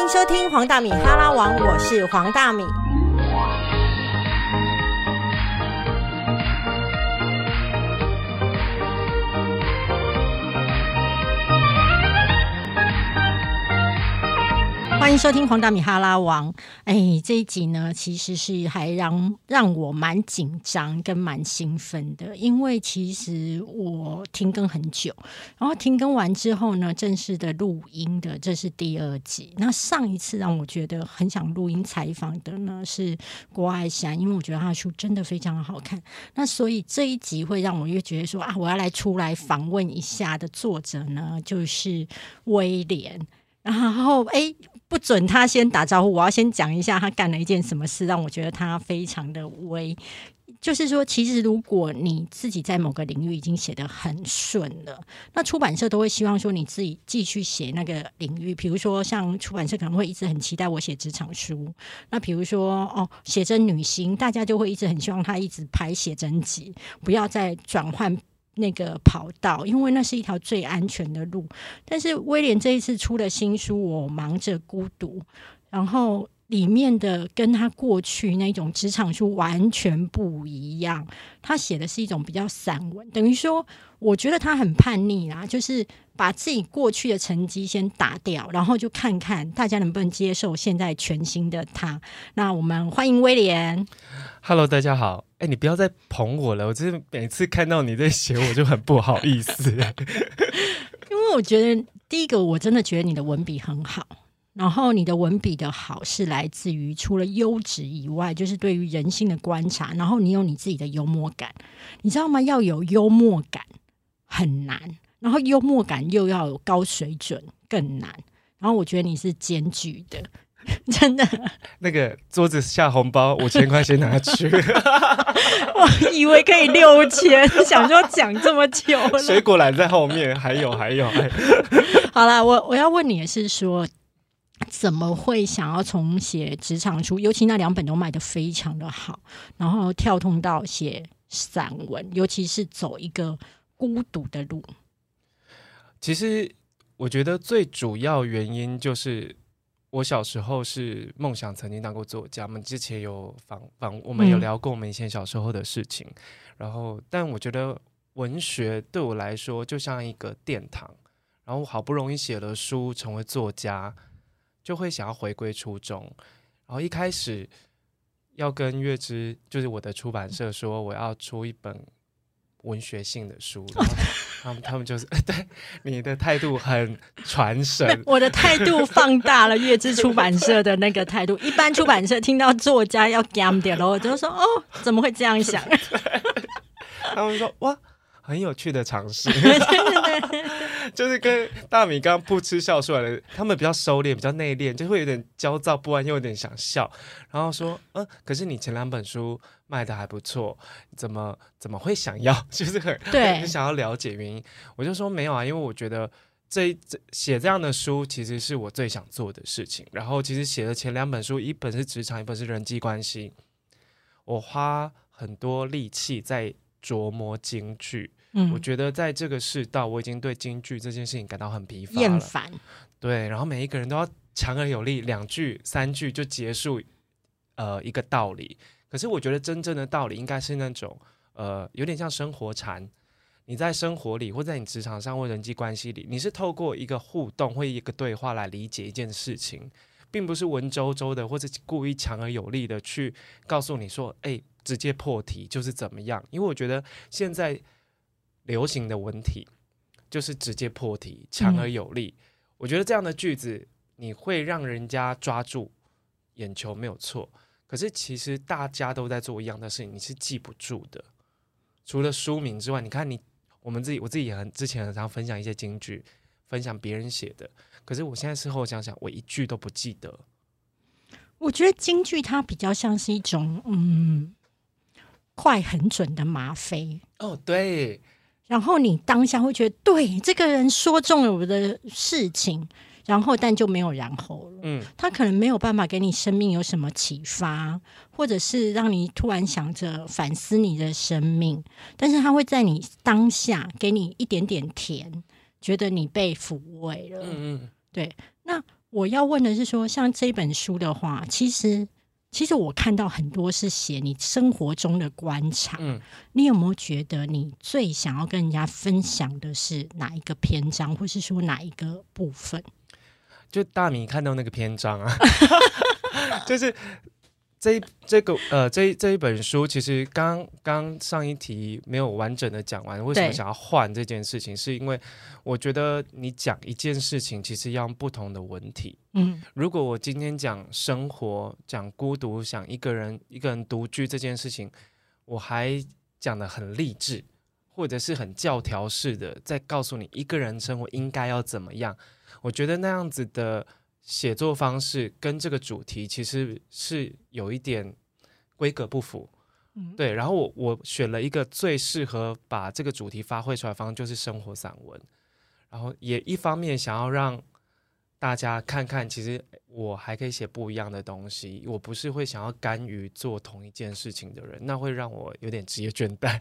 欢迎收听黄大米哈拉王，我是黄大米。欢迎收听黄大米哈拉王。哎，这一集呢，其实是还让让我蛮紧张跟蛮兴奋的，因为其实我停更很久，然后停更完之后呢，正式的录音的，这是第二集。那上一次让我觉得很想录音采访的呢，是郭爱霞，因为我觉得他的书真的非常好看。那所以这一集会让我越觉得说啊，我要来出来访问一下的作者呢，就是威廉。然后哎。不准他先打招呼，我要先讲一下他干了一件什么事，让我觉得他非常的威。就是说，其实如果你自己在某个领域已经写得很顺了，那出版社都会希望说你自己继续写那个领域。比如说，像出版社可能会一直很期待我写职场书。那比如说，哦，写真女星，大家就会一直很希望他一直拍写真集，不要再转换。那个跑道，因为那是一条最安全的路。但是威廉这一次出了新书《我忙着孤独》，然后里面的跟他过去那种职场书完全不一样。他写的是一种比较散文，等于说，我觉得他很叛逆啦，就是把自己过去的成绩先打掉，然后就看看大家能不能接受现在全新的他。那我们欢迎威廉。Hello，大家好。哎，你不要再捧我了，我真的每次看到你在写，我就很不好意思。因为我觉得，第一个，我真的觉得你的文笔很好，然后你的文笔的好是来自于除了优质以外，就是对于人性的观察，然后你有你自己的幽默感，你知道吗？要有幽默感很难，然后幽默感又要有高水准更难，然后我觉得你是兼具的。真的，那个桌子下红包五千块先拿去，我以为可以六千，想说讲这么久了，水果篮在后面，还有还有。好啦，我我要问你的是说，怎么会想要从写职场书，尤其那两本都卖的非常的好，然后跳通到写散文，尤其是走一个孤独的路？其实我觉得最主要原因就是。我小时候是梦想曾经当过作家，我们之前有访访，我们有聊过我们以前小时候的事情。然后，但我觉得文学对我来说就像一个殿堂。然后，好不容易写了书，成为作家，就会想要回归初衷。然后一开始要跟月之，就是我的出版社说，我要出一本。文学性的书，他们他们就是 对你的态度很传神。我的态度放大了月之出版社的那个态度。一般出版社听到作家要 gam 点了，我就说哦，怎么会这样想？他们说哇。很有趣的尝试，就是跟大米刚刚不吃笑出来的，他们比较收敛，比较内敛，就会有点焦躁不安，又有点想笑。然后说，嗯，可是你前两本书卖的还不错，怎么怎么会想要？就是很对，想要了解原因。我就说没有啊，因为我觉得这这写这样的书其实是我最想做的事情。然后其实写的前两本书，一本是职场，一本是人际关系，我花很多力气在。琢磨京剧，嗯，我觉得在这个世道，我已经对京剧这件事情感到很疲乏、厌烦。对，然后每一个人都要强而有力，两句、三句就结束，呃，一个道理。可是我觉得真正的道理应该是那种，呃，有点像生活禅。你在生活里，或在你职场上或人际关系里，你是透过一个互动或一个对话来理解一件事情，并不是文绉绉的，或者故意强而有力的去告诉你说，哎。直接破题就是怎么样？因为我觉得现在流行的文体就是直接破题，强而有力。我觉得这样的句子你会让人家抓住眼球，没有错。可是其实大家都在做一样的事情，你是记不住的。除了书名之外，你看你我们自己，我自己也很之前很常分享一些京剧，分享别人写的。可是我现在事后想想，我一句都不记得。我觉得京剧它比较像是一种嗯。快很准的吗啡哦，对。然后你当下会觉得，对这个人说中了我的事情，然后但就没有然后了。嗯，他可能没有办法给你生命有什么启发，或者是让你突然想着反思你的生命，但是他会在你当下给你一点点甜，觉得你被抚慰了。嗯嗯，对。那我要问的是说，像这本书的话，其实其实我看到很多是写你生活中的观察。嗯，你有没有觉得你最想要跟人家分享的是哪一个篇章，或是说哪一个部分？就大米看到那个篇章啊，就是这一这个呃这一这一本书，其实刚刚上一题没有完整的讲完，为什么想要换这件事情，是因为我觉得你讲一件事情，其实要用不同的文体。嗯如果我今天讲生活、讲孤独、想一个人一个人独居这件事情，我还讲的很励志，或者是很教条式的，在告诉你一个人生活应该要怎么样。我觉得那样子的写作方式跟这个主题其实是有一点规格不符。嗯，对，然后我我选了一个最适合把这个主题发挥出来的方式，就是生活散文。然后也一方面想要让大家看看，其实我还可以写不一样的东西。我不是会想要甘于做同一件事情的人，那会让我有点职业倦怠。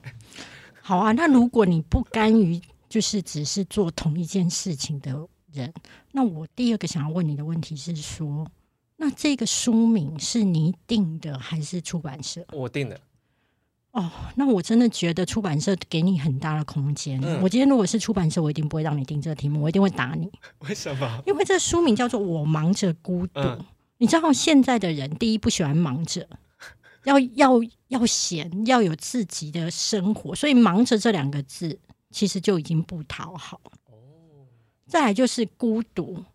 好啊。那如果你不甘于就是只是做同一件事情的人，那我第二个想要问你的问题是说，那这个书名是你定的还是出版社？我定的，哦，那我真的觉得出版社给你很大的空间。嗯我今天如果是出版社，我一定不会让你定这个题目，我一定会打你，为什么？因为这书名叫做《我忙着孤独》嗯你知道现在的人，第一不喜欢忙着，要要要闲，要有自己的生活，所以“忙着”这两个字其实就已经不讨好。再来就是孤独，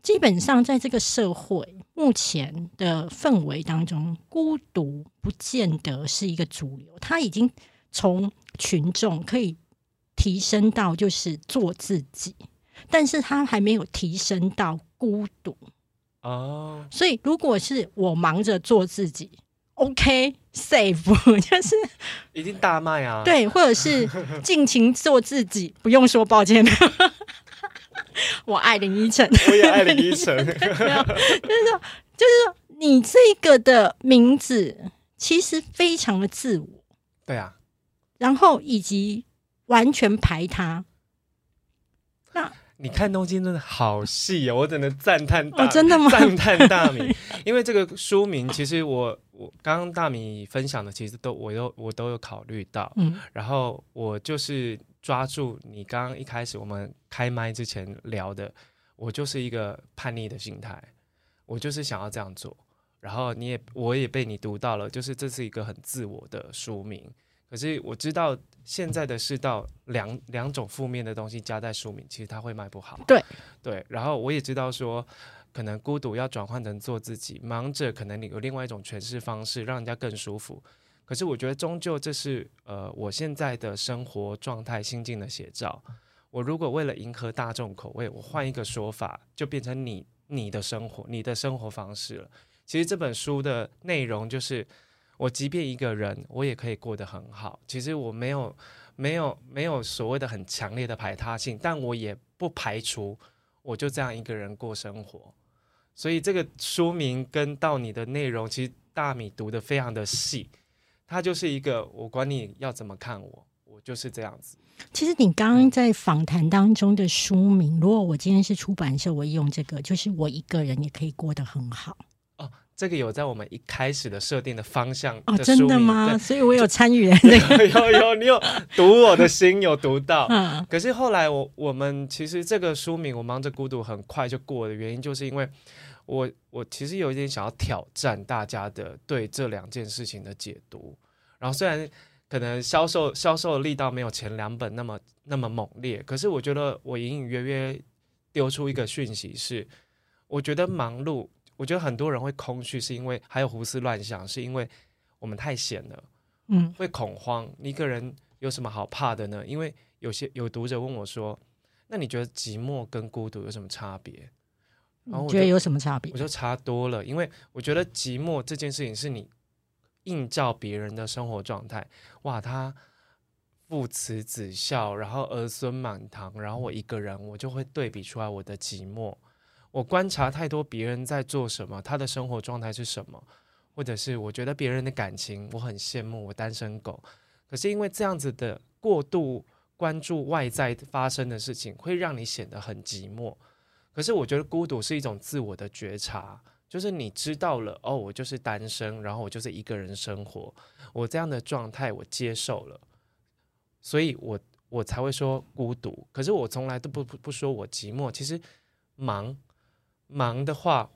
基本上在这个社会目前的氛围当中，孤独不见得是一个主流，他已经从群众可以提升到就是做自己，但是他还没有提升到孤独。哦，所以如果是我忙着做自己，OK safe，就是已经大卖啊！，对，或者是尽情做自己，不用说抱歉。我爱林依晨，我也爱林依晨。就是说，就是说你这个的名字其实非常的自我，对啊，然后以及完全排他。那你看东京真的好细哦，我只能赞叹大、哦真的吗？赞叹大米，因为这个书名其实我我刚刚大米分享的，其实都我都我都有考虑到，嗯。然后我就是抓住你刚刚一开始我们开麦之前聊的，我就是一个叛逆的心态，我就是想要这样做，然后你也我也被你读到了，就是这是一个很自我的书名，可是我知道现在的世道两两种负面的东西加在书名，其实它会卖不好。对对，然后我也知道说，可能孤独要转换成做自己，忙着可能你有另外一种诠释方式，让人家更舒服。可是我觉得终究这是呃我现在的生活状态心境的写照。我如果为了迎合大众口味，我换一个说法，就变成你你的生活，你的生活方式了。其实这本书的内容就是，我即便一个人，我也可以过得很好。其实我没有没有没有所谓的很强烈的排他性，但我也不排除我就这样一个人过生活。所以这个书名跟到你的内容，其实大米读的非常的细，它就是一个我管你要怎么看我，我就是这样子。其实你刚刚在访谈当中的书名，如果我今天是出版社，我用这个，就是我一个人也可以过得很好哦这个有在我们一开始的设定的方向哦，真的吗？所以我有参与 那个，有有，你有 读我的心，有读到。嗯可是后来我我们其实这个书名《我忙着孤独》很快就过的原因，就是因为我我其实有一点想要挑战大家的对这两件事情的解读。然后虽然可能销售销售的力道没有前两本那么那么猛烈，可是我觉得我隐隐约约丢出一个讯息是，我觉得忙碌，我觉得很多人会空虚，是因为还有胡思乱想，是因为我们太闲了。嗯，会恐慌。你一个人有什么好怕的呢？因为有些有读者问我说：“那你觉得寂寞跟孤独有什么差别？”然后我觉得有什么差别我？就差多了，因为我觉得寂寞这件事情是你映照别人的生活状态，哇，他父慈子孝，然后儿孙满堂，然后我一个人，我就会对比出来我的寂寞。我观察太多别人在做什么，他的生活状态是什么，或者是我觉得别人的感情，我很羡慕我单身狗，可是因为这样子的过度关注外在发生的事情，会让你显得很寂寞。可可是我觉得孤独是一种自我的觉察，就是你知道了哦，我就是单身，然后我就是一个人生活，我这样的状态我接受了，所以我我才会说孤独。可是我从来都不不不说我寂寞，其实忙忙的话，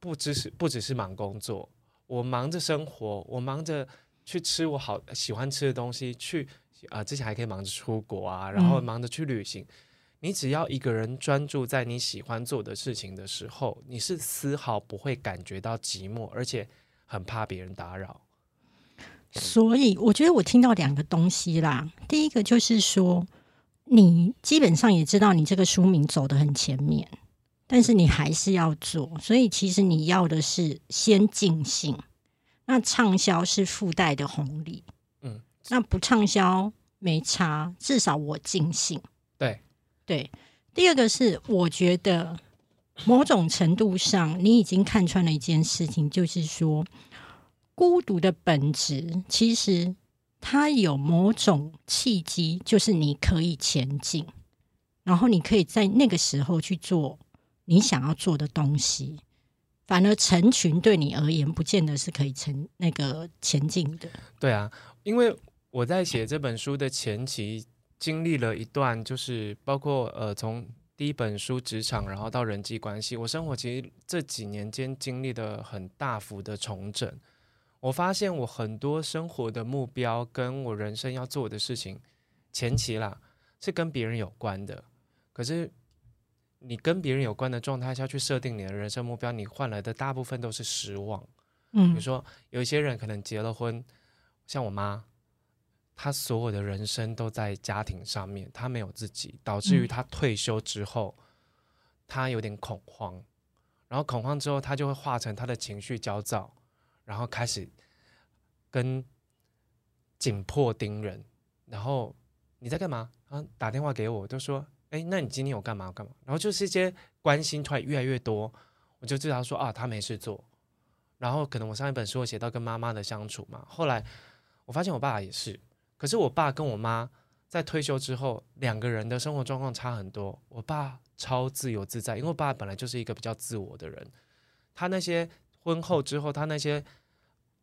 不只是不只是忙工作，我忙着生活，我忙着去吃我好喜欢吃的东西，去啊、之前还可以忙着出国啊，然后嗯忙着去旅行。你只要一个人专注在你喜欢做的事情的时候，你是丝毫不会感觉到寂寞，而且很怕别人打扰。所以我觉得我听到两个东西啦。第一个就是说，你基本上也知道你这个书名走得很前面，但是你还是要做。所以其实你要的是先尽兴，那畅销是附带的红利。嗯，那不畅销没差，至少我尽兴。对对，第二个是我觉得某种程度上，你已经看穿了一件事情，就是说孤独的本质其实它有某种契机，就是你可以前进，然后你可以在那个时候去做你想要做的东西。反而成群对你而言，不见得是可以成那个前进的。对啊，因为我在写这本书的前期，经历了一段，就是包括呃，从第一本书职场，然后到人际关系，我生活其实这几年间经历的很大幅的重整。我发现我很多生活的目标跟我人生要做的事情，前期啦是跟别人有关的，可是你跟别人有关的状态下去设定你的人生目标，你换来的大部分都是失望。比嗯如说，有一些人可能结了婚，像我妈，她所有的人生都在家庭上面，他没有自己，导致于他退休之后，他有点恐慌，然后恐慌之后，他就会化成他的情绪焦躁，然后开始跟紧迫盯人，然后你在干嘛？啊打电话给我，就说，哎，那你今天有干嘛干嘛？然后就是一些关心突然越来越多，我就知道说啊，他没事做。然后可能我上一本书我写到跟妈妈的相处嘛，后来我发现我爸爸也是，可是我爸跟我妈在退休之后，两个人的生活状况差很多。我爸超自由自在，因为我爸本来就是一个比较自我的人，他那些婚后之后，他那些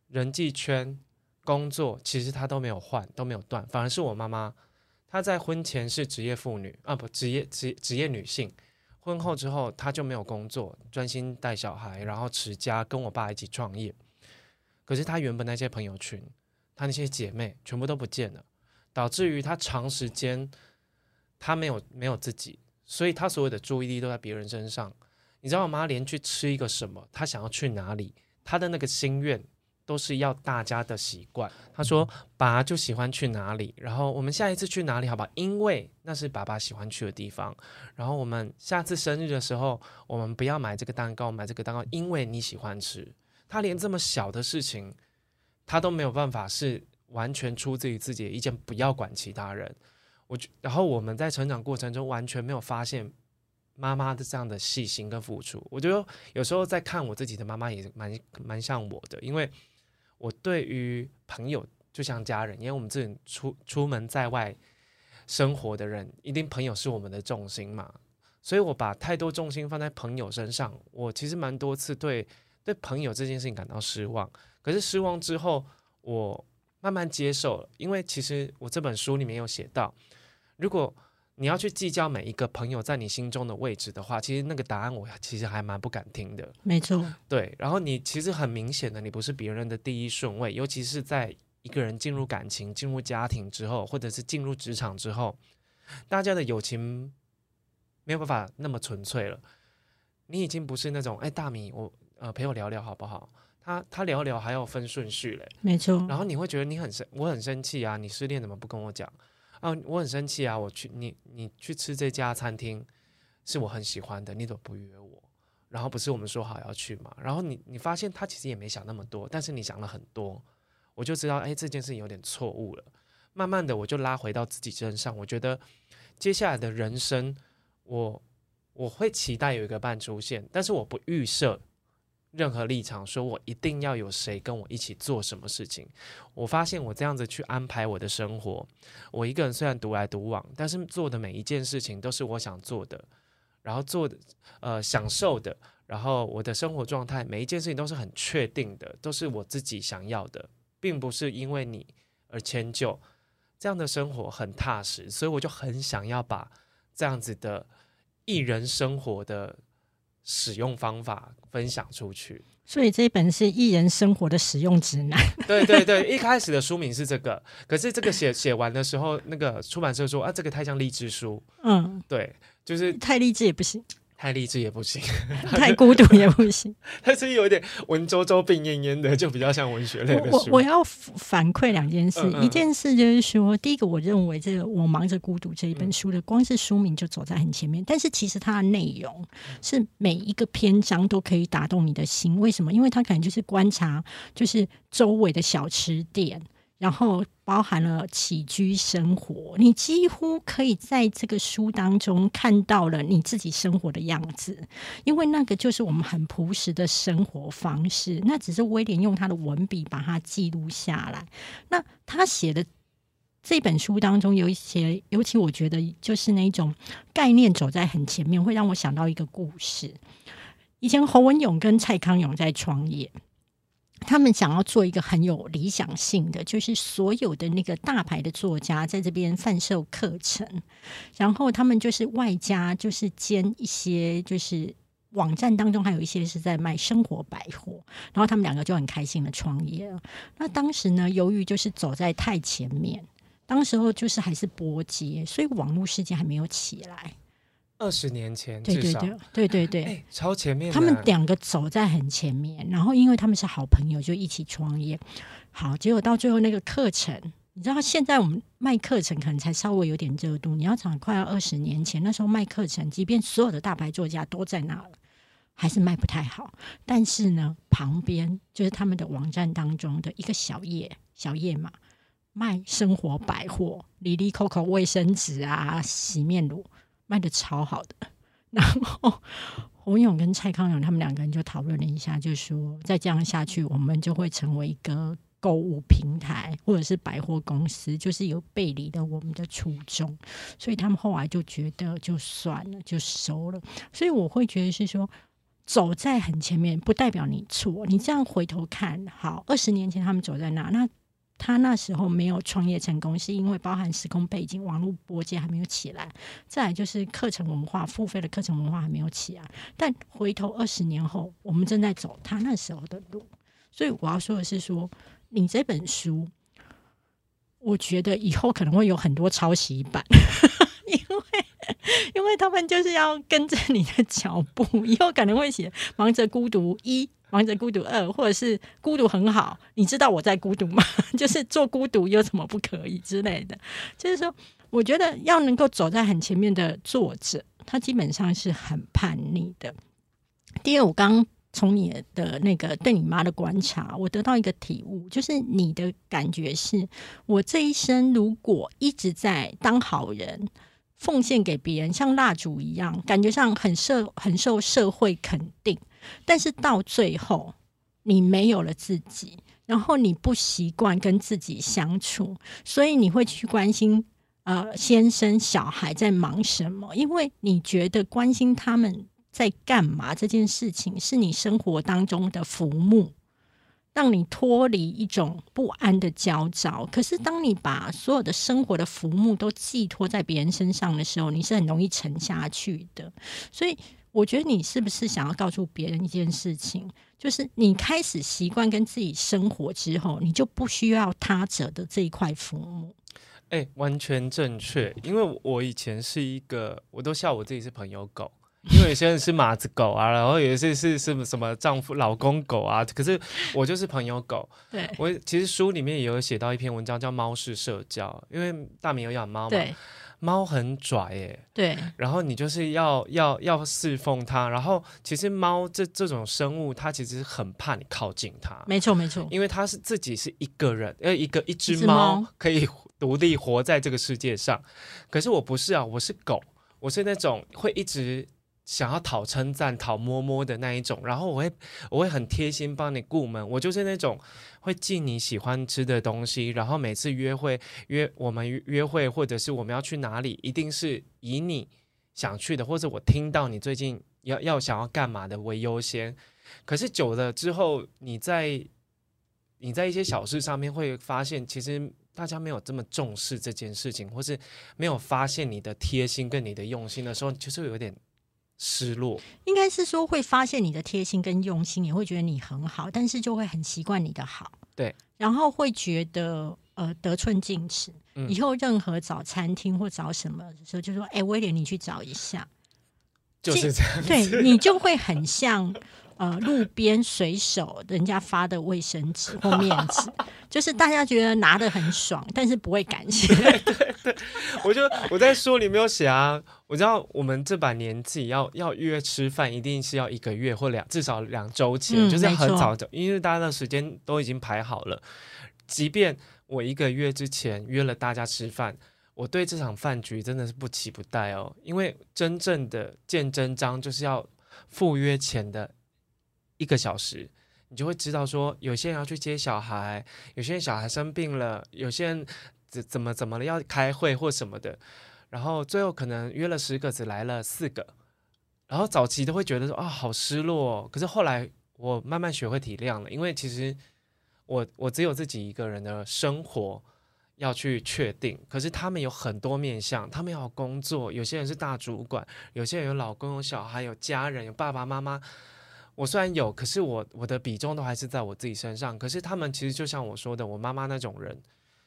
人际圈、工作，其实他都没有换，都没有断，反而是我妈妈，她在婚前是职业妇女啊，不职业职职业女性。婚后之后，她就没有工作，专心带小孩，然后持家，跟我爸一起创业。可是她原本那些朋友群，她那些姐妹全部都不见了，导致于她长时间她没有没有自己，所以她所有的注意力都在别人身上。你知道我妈连去吃一个什么，她想要去哪里，她的那个心愿都是要大家的习惯。她说：“爸就喜欢去哪里，然后我们下一次去哪里，好吧？因为那是爸爸喜欢去的地方。然后我们下次生日的时候，我们不要买这个蛋糕，买这个蛋糕，因为你喜欢吃。他连这么小的事情，他都没有办法是完全出自于自己的意见，不要管其他人。我觉，然后我们在成长过程中完全没有发现妈妈的这样的细心跟付出。我觉得有时候在看我自己的妈妈也蛮蛮像我的，因为我对于朋友就像家人，因为我们自己出出门在外生活的人，一定朋友是我们的重心嘛。所以我把太多重心放在朋友身上，我其实蛮多次对对朋友这件事情感到失望。可是失望之后，我慢慢接受了，因为其实我这本书里面有写到，如果你要去计较每一个朋友在你心中的位置的话，其实那个答案我其实还蛮不敢听的。没错，对，然后你其实很明显的，你不是别人的第一顺位，尤其是在一个人进入感情、进入家庭之后，或者是进入职场之后，大家的友情没有办法那么纯粹了。你已经不是那种哎，大米，我呃陪我聊聊好不好？他他聊聊还要分顺序嘞，没错。然后你会觉得你很生，我很生气啊！你失恋怎么不跟我讲？啊，我很生气啊！我去你你去吃这家餐厅是我很喜欢的，你怎么不约我？然后不是我们说好要去嘛？然后你你发现他其实也没想那么多，但是你想了很多，我就知道哎这件事情有点错误了。慢慢的我就拉回到自己身上，我觉得接下来的人生，我我会期待有一个伴出现，但是我不预设任何立场，说我一定要有谁跟我一起做什么事情。我发现我这样子去安排我的生活，我一个人虽然独来独往，但是做的每一件事情都是我想做的。然后做的呃享受的，然后我的生活状态每一件事情都是很确定的，都是我自己想要的，并不是因为你而迁就。这样的生活很踏实，所以我就很想要把这样子的艺人生活的使用方法分享出去。所以这一本是艺人生活的使用指南。对对对，一开始的书名是这个，可是这个写写完的时候，那个出版社说啊，这个太像励志书。嗯，对，就是太励志也不行。太励志也不行，太孤独也不行。它是有点文绉绉、病恹恹的，就比较像文学类的书。我我要反馈两件事，一件事就是说，第一个，我认为这个《我忙着孤独》这一本书的，光是书名就走在很前面，但是其实它的内容是每一个篇章都可以打动你的心。为什么？因为它可能就是观察，就是周围的小吃店。然后包含了起居生活，你几乎可以在这个书当中看到了你自己生活的样子，因为那个就是我们很朴实的生活方式。那只是威廉用他的文笔把它记录下来。那他写的这本书当中有一些，尤其我觉得就是那种概念走在很前面，会让我想到一个故事。以前侯文勇跟蔡康永在创业。他们想要做一个很有理想性的，就是所有的那个大牌的作家在这边贩售课程，然后他们就是外加就是兼一些，就是网站当中还有一些是在卖生活百货，然后他们两个就很开心的创业了。那当时呢，由于就是走在太前面，当时候就是还是波接，所以网络世界还没有起来。二十年前，对对对对对对，超前面。他们两个走在很前面，然后因为他们是好朋友，就一起创业。好，结果到最后那个课程，你知道，现在我们卖课程可能才稍微有点热度。你要讲快要二十年前，那时候卖课程，即便所有的大牌作家都在那了，还是卖不太好。但是呢，旁边就是他们的网站当中的一个小页，小页嘛，卖生活百货，里里扣扣卫生纸啊，洗面乳。卖的超好的，然后洪勇跟蔡康永他们两个人就讨论了一下，就说再这样下去，我们就会成为一个购物平台或者是百货公司，就是有背离了我们的初衷，所以他们后来就觉得就算了，就收了。所以我会觉得是说，走在很前面不代表你错，你这样回头看，好，二十年前他们走在哪，那。他那时候没有创业成功，是因为包含时空背景、网络波接还没有起来，再来就是课程文化、付费的课程文化还没有起来。但回头二十年后，我们正在走他那时候的路。所以我要说的是，说你这本书，我觉得以后可能会有很多抄袭版，因为因为他们就是要跟着你的脚步，以后可能会写《忙着孤独一》。王者孤独二，或者是孤独很好，你知道我在孤独吗？就是做孤独有什么不可以之类的。就是说，我觉得要能够走在很前面的作者，他基本上是很叛逆的。第二，我刚从你的那个对你妈的观察，我得到一个体悟，就是你的感觉是，我这一生如果一直在当好人，奉献给别人，像蜡烛一样，感觉上很社很受社会肯定。但是到最后，你没有了自己，然后你不习惯跟自己相处，所以你会去关心呃先生小孩在忙什么，因为你觉得关心他们在干嘛这件事情是你生活当中的浮木，让你脱离一种不安的焦躁。可是当你把所有的生活的浮木都寄托在别人身上的时候，你是很容易沉下去的。所以。我觉得你是不是想要告诉别人一件事情，就是你开始习惯跟自己生活之后，你就不需要他者的这一块父母。哎，完全正确。因为我以前是一个，我都笑我自己是朋友狗，因为有些人是马子狗啊，然后有些是什么什么丈夫、老公狗啊，可是我就是朋友狗。对我其实书里面也有写到一篇文章叫《猫式社交》，因为大明有养猫嘛。猫很拽耶，对，然后你就是要要要侍奉它，然后其实猫这这种生物，它其实很怕你靠近它，没错没错，因为它是自己是一个人，呃，一个一只猫可以独立活在这个世界上，可是我不是啊，我是狗，我是那种会一直。想要讨称赞、讨摸摸的那一种，然后我会我会很贴心帮你顾门，我就是那种会寄你喜欢吃的东西，然后每次约会约我们约会或者是我们要去哪里，一定是以你想去的，或者我听到你最近要要想要干嘛的为优先。可是久了之后，你在你在一些小事上面会发现，其实大家没有这么重视这件事情，或是没有发现你的贴心跟你的用心的时候，就是有点失落。应该是说会发现你的贴心跟用心，也会觉得你很好，但是就会很习惯你的好，对，然后会觉得呃得寸进尺。嗯以后任何找餐厅或找什么的时候，就说：“哎、威廉，你去找一下。就是这样。”对你就会很像呃路边随手人家发的卫生纸或面纸，就是大家觉得拿的很爽，但是不会感谢。我就我在书里没有写啊，我知道我们这把年纪要要约吃饭，一定是要一个月或两至少两周前，嗯就是很早的，因为大家的时间都已经排好了。即便我一个月之前约了大家吃饭，我对这场饭局真的是不期不待哦，因为真正的见真章就是要赴约前的一个小时。你就会知道说，有些人要去接小孩，有些人小孩生病了，有些人怎怎么怎么了要开会或什么的，然后最后可能约了十个，只来了四个，然后早期都会觉得说啊好失落、可是后来我慢慢学会体谅了，因为其实我我只有自己一个人的生活要去确定，可是他们有很多面向，他们要工作，有些人是大主管，有些人有老公有小孩有家人有爸爸妈妈。我虽然有，可是我我的比重都还是在我自己身上。可是他们其实就像我说的，我妈妈那种人，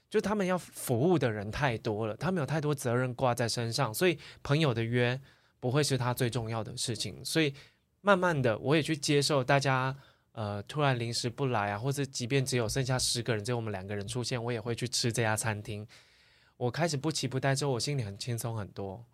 就他们要服务的人太多了，他们有太多责任挂在身上，所以朋友的约不会是他最重要的事情。所以慢慢的，我也去接受大家呃突然临时不来啊，或者即便只有剩下十个人，只有我们两个人出现，我也会去吃这家餐厅。我开始不期不待之后，我心里很轻松很多。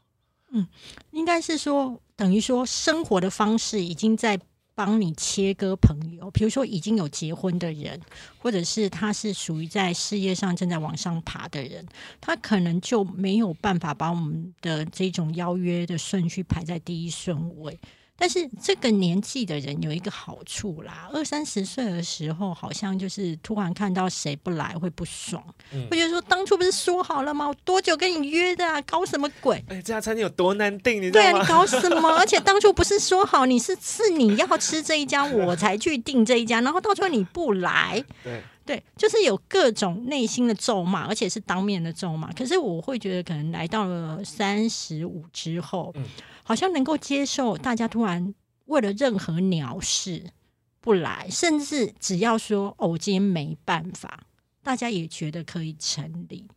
嗯应该是说，等于说生活的方式已经在帮你切割朋友。比如说，已经有结婚的人，或者是他是属于在事业上正在往上爬的人，他可能就没有办法把我们的这种邀约的顺序排在第一顺位。但是这个年纪的人有一个好处啦，二三十岁的时候，好像就是突然看到谁不来会不爽，嗯会觉得说当初不是说好了吗？我多久跟你约的啊？搞什么鬼？哎，这家餐厅有多难订，你对啊，你？搞什么？而且当初不是说好你是是你要吃这一家，我才去订这一家，然后到最后你不来，对，对，就是有各种内心的咒骂，而且是当面的咒骂。可是我会觉得，可能来到了三十五之后，嗯好像能够接受大家突然为了任何鸟事不来，甚至只要说哦，我今天没办法，大家也觉得可以成立。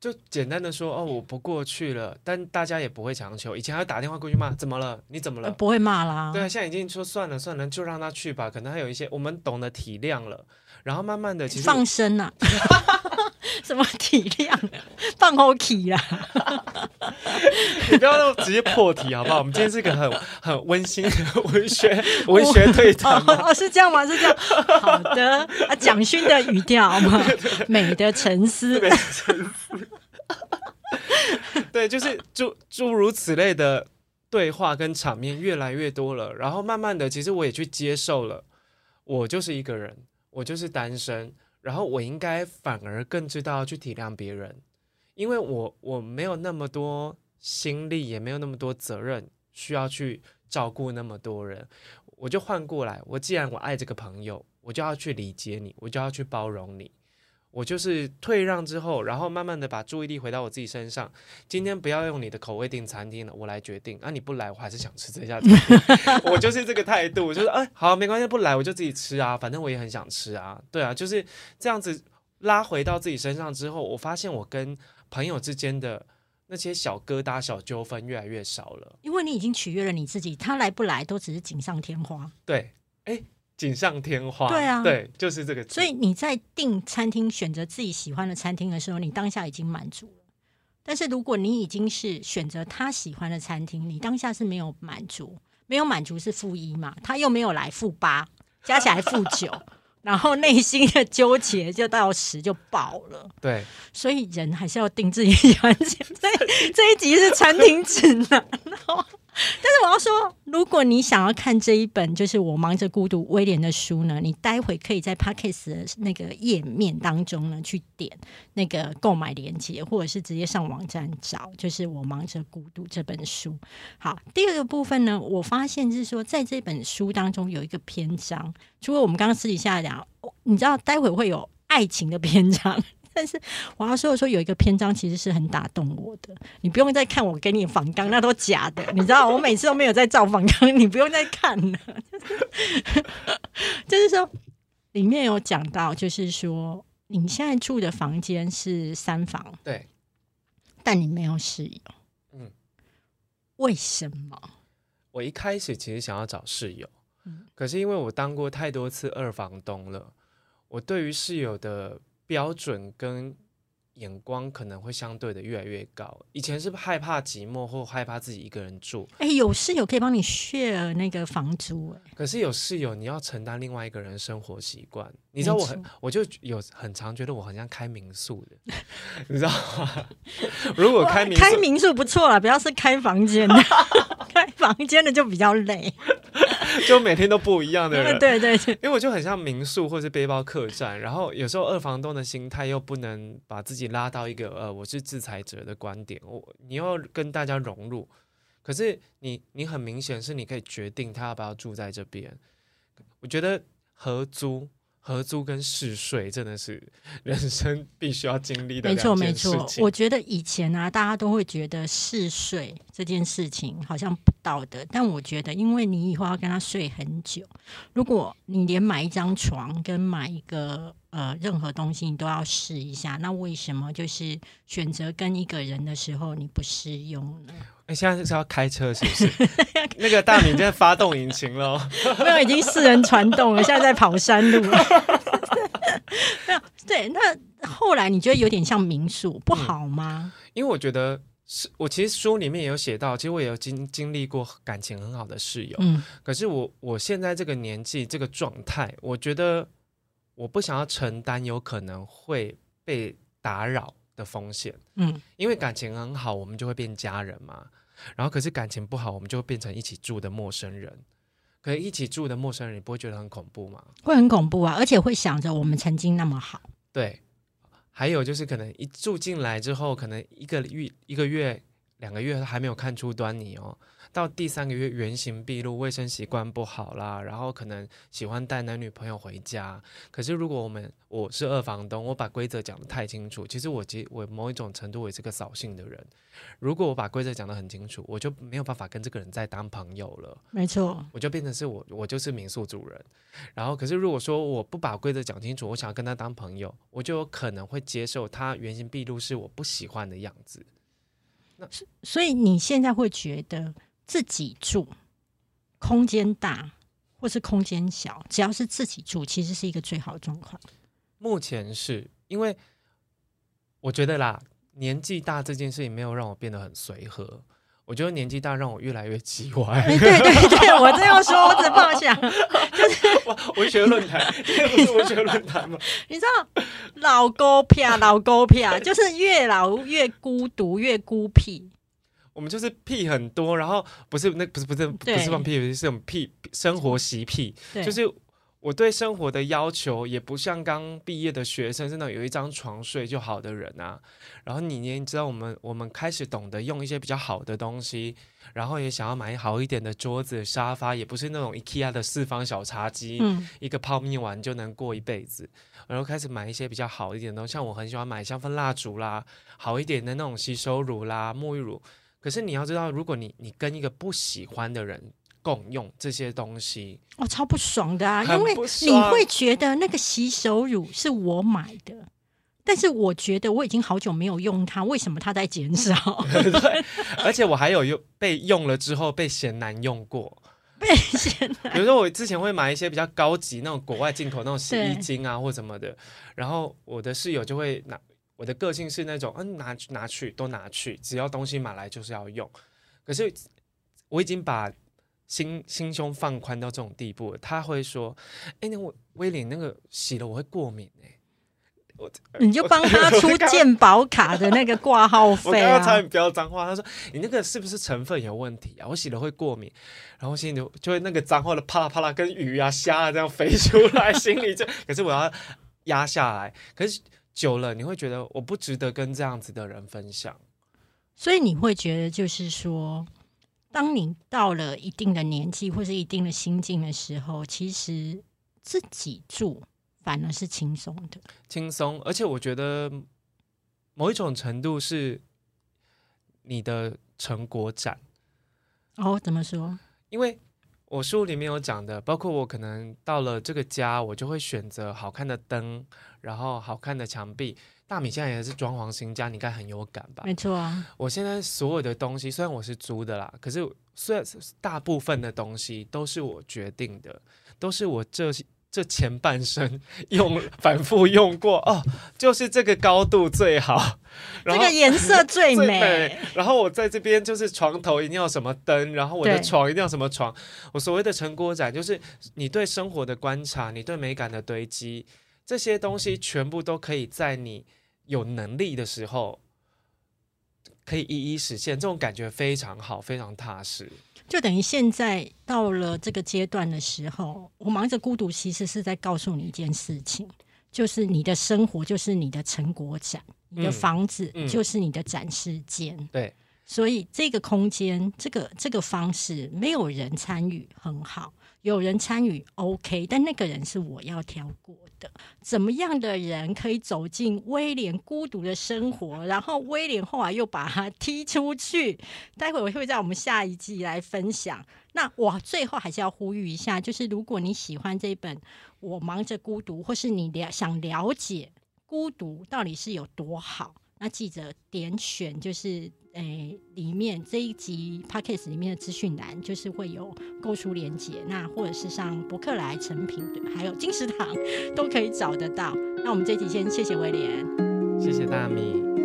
就简单的说哦，我不过去了，但大家也不会强求。以前还要打电话过去骂，怎么了？你怎么了？呃不会骂啦，对啊，现在已经说算了算了，就让他去吧。可能还有一些我们懂得体谅了，然后慢慢的，其实放生啊，什么体谅，放后体啦。你不要那么直接破题好不好？我们今天是一个很很温馨的 文学文学对谈嘛。哦，是这样吗？是这样。好的，啊，蒋勋的语调嘛，美的沉思。对，就是诸诸如此类的对话跟场面越来越多了，然后慢慢的，其实我也去接受了，我就是一个人，我就是单身，然后我应该反而更知道去体谅别人，因为我我没有那么多心力，也没有那么多责任需要去照顾那么多人，我就换过来，我既然我爱这个朋友，我就要去理解你，我就要去包容你。我就是退让之后，然后慢慢的把注意力回到我自己身上。今天不要用你的口味订餐厅了，我来决定。啊，你不来，我还是想吃这家餐厅。我就是这个态度，就是哎，好，没关系，不来我就自己吃啊，反正我也很想吃啊。对啊，就是这样子拉回到自己身上之后，我发现我跟朋友之间的那些小疙瘩、小纠纷越来越少了。因为你已经取悦了你自己，他来不来都只是锦上添花。对，哎，锦上添花。对啊对，就是这个字。所以你在订餐厅选择自己喜欢的餐厅的时候，你当下已经满足了。但是如果你已经是选择他喜欢的餐厅，你当下是没有满足，没有满足是负一嘛，他又没有来负八，加起来负九，然后内心的纠结就到十就爆了。对，所以人还是要定自己喜欢吃。所 以这一集是餐厅指南，然后 但是我要说，如果你想要看这一本就是《我忙着孤独》威廉的书呢，你待会可以在 Pockets 的那个页面当中呢去点那个购买链接，或者是直接上网站找，就是《我忙着孤独》这本书。好，第二个部分呢，我发现是说，在这本书当中有一个篇章，除了我们刚刚私底下聊，你知道待会会有爱情的篇章。但是我要说的说，有一个篇章其实是很打动我的。你不用再看我给你仿纲，那都假的。你知道，我每次都没有在照仿纲，你不用再看了。就是 说，里面有讲到，就是说，你现在住的房间是三房，对，但你没有室友。嗯，为什么？我一开始其实想要找室友，可是因为我当过太多次二房东了，我对于室友的。标准跟眼光可能会相对的越来越高。以前是害怕寂寞或害怕自己一个人住，哎，有室友可以帮你 share 那个房租，哎，可是有室友你要承担另外一个人生活习惯。你知道我很，我就有很常觉得我很像开民宿的，你知道吗？如果开民开民宿不错了，不要是开房间的，开房间的就比较累。就每天都不一样的人，对对对，因为我就很像民宿或是背包客栈，然后有时候二房东的心态又不能把自己拉到一个呃我是制裁者的观点，我你要跟大家融入，可是你你很明显是你可以决定他要不要住在这边，我觉得合租。合租跟试睡真的是人生必须要经历的没错没错，我觉得以前啊，大家都会觉得试睡这件事情好像不道德，但我觉得，因为你以后要跟他睡很久，如果你连买一张床跟买一个呃任何东西你都要试一下，那为什么就是选择跟一个人的时候你不试用呢？哎，现在是要开车是不是？那个大明在发动引擎了，没有，已经四人传动了，现在在跑山路。没有，对，那后来你觉得有点像民宿，不好吗？因为我觉得是我其实书里面也有写到，其实我也有经经历过感情很好的室友，嗯，可是我我现在这个年纪这个状态，我觉得我不想要承担有可能会被打扰的风险，嗯，因为感情很好，我们就会变家人嘛。然后可是感情不好，我们就会变成一起住的陌生人。可是一起住的陌生人，你不会觉得很恐怖吗？会很恐怖啊，而且会想着我们曾经那么好。对，还有就是可能一住进来之后，可能一个月、一个月、两个月还没有看出端倪哦。到第三个月原形毕露，卫生习惯不好啦，然后可能喜欢带男女朋友回家。可是如果我们我是二房东，我把规则讲得太清楚，其实我其我某一种程度也是个扫兴的人。如果我把规则讲得很清楚，我就没有办法跟这个人再当朋友了。没错，我就变成是我我就是民宿主人。然后可是如果说我不把规则讲清楚，我想要跟他当朋友，我就有可能会接受他原形毕露是我不喜欢的样子。那所以你现在会觉得？自己住，空间大或是空间小，只要是自己住，其实是一个最好的状况。目前是因为我觉得啦，年纪大这件事情没有让我变得很随和。我觉得年纪大让我越来越奇怪。对对对，我这样说，我只妄想，就是文学论坛，这不是文学论坛吗？你知道，老孤僻，老孤僻，就是越老越孤独，越孤僻。我们就是屁很多，然后不是那不是不是不是放屁，是这种屁生活习癖。就是我对生活的要求也不像刚毕业的学生，真的有一张床睡就好的人啊。然后你也知道，我们我们开始懂得用一些比较好的东西，然后也想要买好一点的桌子沙发，也不是那种 IKEA 的四方小茶几，一个泡面碗就能过一辈子。然后开始买一些比较好一点的东西，像我很喜欢买香氛蜡烛啦，好一点的那种吸收乳啦、沐浴乳。可是你要知道，如果你你跟一个不喜欢的人共用这些东西，哦，超不爽的啊！因为你会觉得那个洗手乳是我买的，但是我觉得我已经好久没有用它，为什么它在减少？对，而且我还有用被用了之后被嫌难用过，被嫌难。比如说我之前会买一些比较高级那种国外进口那种洗衣精啊或什么的，然后我的室友就会拿。我的个性是那种，嗯，拿拿去都拿去，只要东西买来就是要用。可是我已经把心心胸放宽到这种地步。他会说：“哎，那我威廉那个洗了我会过敏哎。” 你就帮他出健保卡的那个挂号费啊刚刚差点。飙脏话，他说你那个是不是成分有问题啊？我洗了会过敏，然后心里就就会那个脏话的啪啦啪啦，跟鱼啊虾啊这样飞出来，心里就 可是我要压下来，可是久了你会觉得我不值得跟这样子的人分享。所以你会觉得，就是说，当你到了一定的年纪或是一定的心境的时候，其实自己住反而是轻松的。轻松，而且我觉得某一种程度是你的成果展，哦，怎么说？因为我书里面有讲的，包括我可能到了这个家，我就会选择好看的灯，然后好看的墙壁。大米现在也是装潢新家，你应该很有感吧？没错啊，我现在所有的东西，虽然我是租的啦，可是虽然大部分的东西都是我决定的，都是我这这前半生用反复用过哦，就是这个高度最好，这个颜色最 最美。然后我在这边就是床头一定要什么灯，然后我的床一定要什么床。我所谓的成果展，就是你对生活的观察，你对美感的堆积，这些东西全部都可以在你有能力的时候，可以一一实现。这种感觉非常好，非常踏实。就等于现在到了这个阶段的时候，我忙着孤独，其实是在告诉你一件事情，就是你的生活就是你的成果展，你的嗯房子嗯就是你的展示间。对，所以这个空间，这个这个方式，没有人参与很好，有人参与 OK，但那个人是我要挑过的。怎么样的人可以走进威廉孤独的生活？然后威廉后来又把他踢出去。待会我会在我们下一季来分享。那我最后还是要呼吁一下，就是如果你喜欢这本《我忙着孤独》，或是你了想了解孤独到底是有多好，那记得点选就是诶、里面这一集 podcast 里面的资讯栏，就是会有购书连接，那或者是上博客来、成品，还有金石堂 都可以找得到。那我们这集先谢谢威廉。谢谢大米。